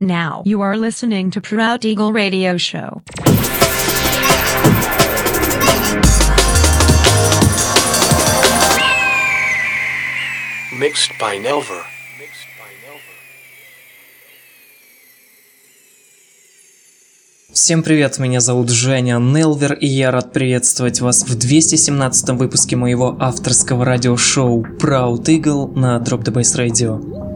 Now you are listening to Proud Eagle Radio Show. Mixed by Nelver. Всем привет, меня зовут Женя Нелвер, и я рад приветствовать вас в 217 выпуске моего авторского радиошоу Proud Eagle на Drop the Bass Radio.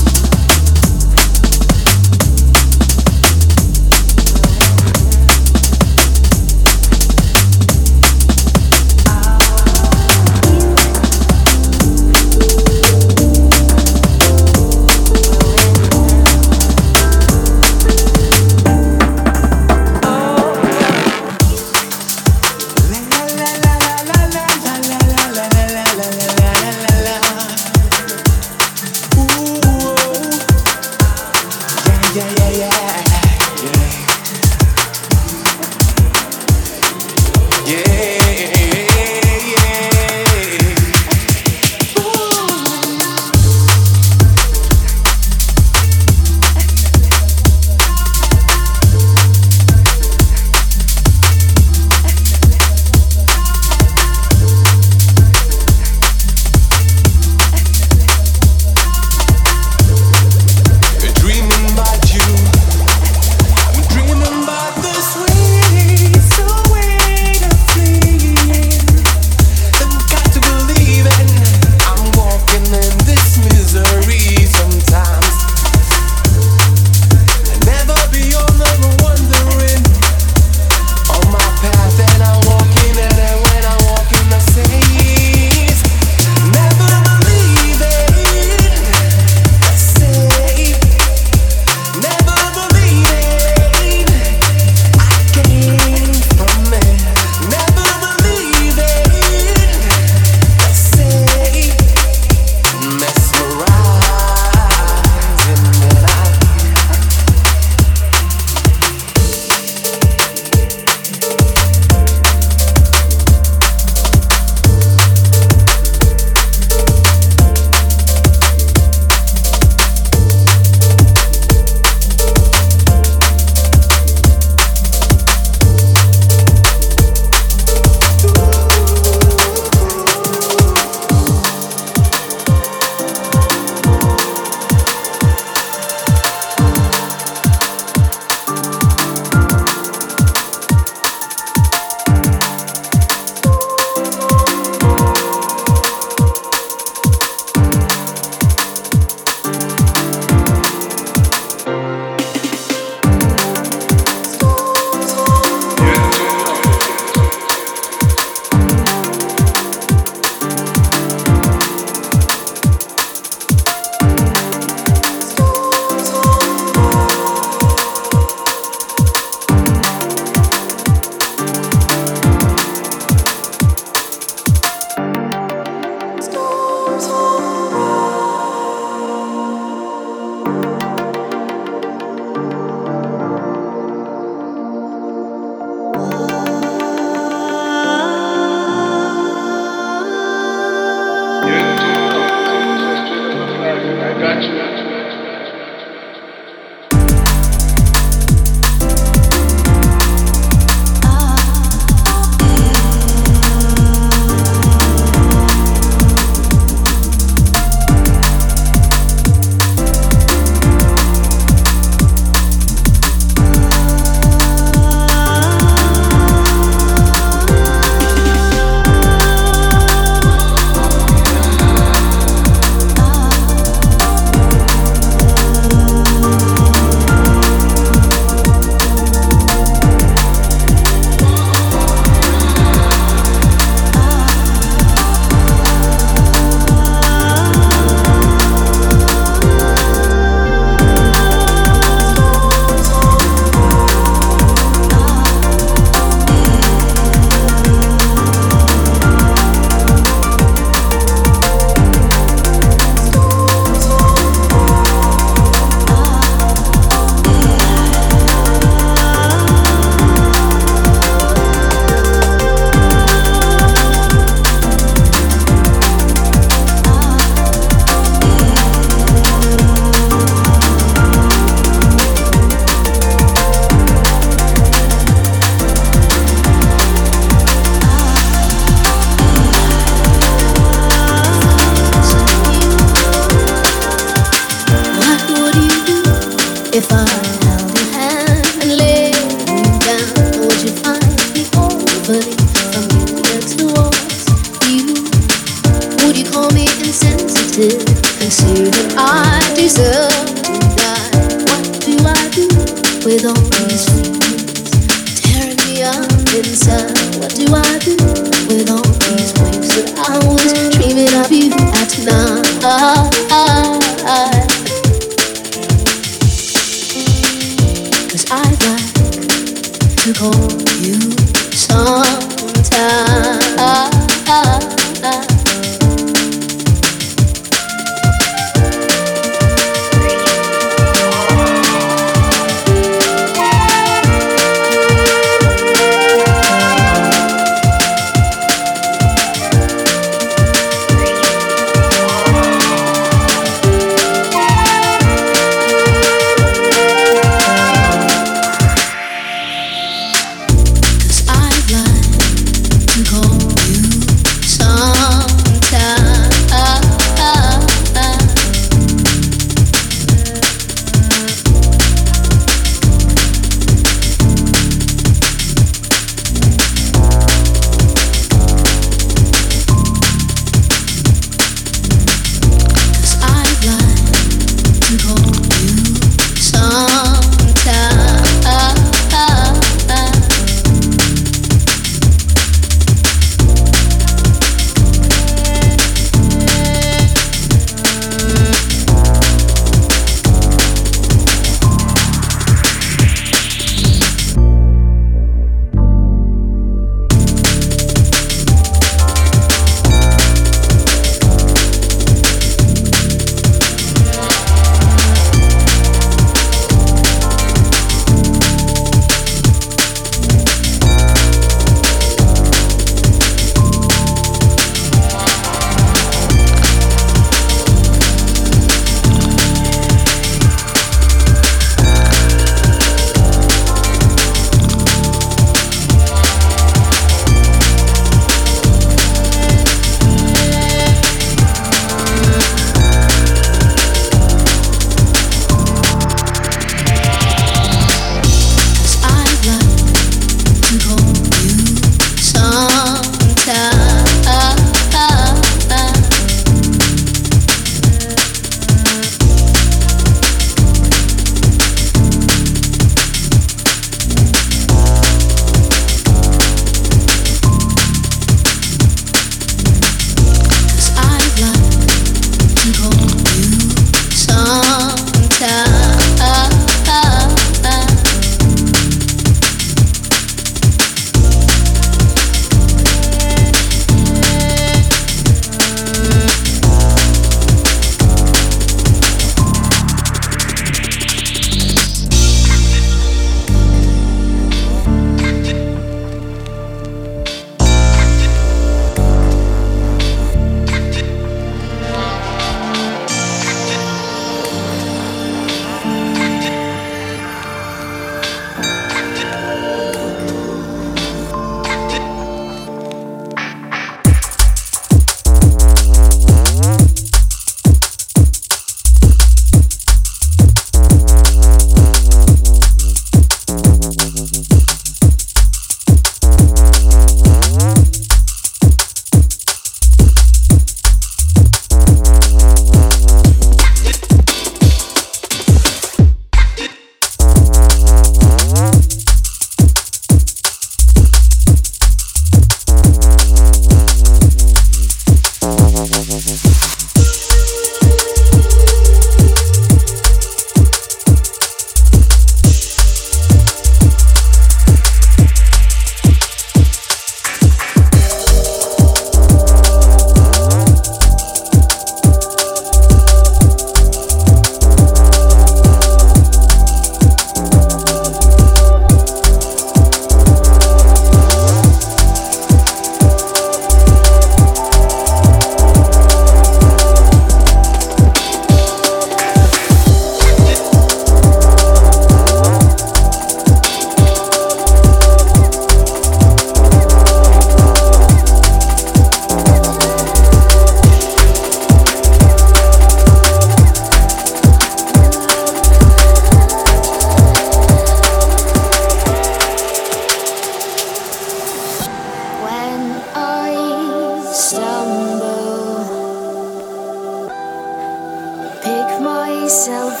up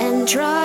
and try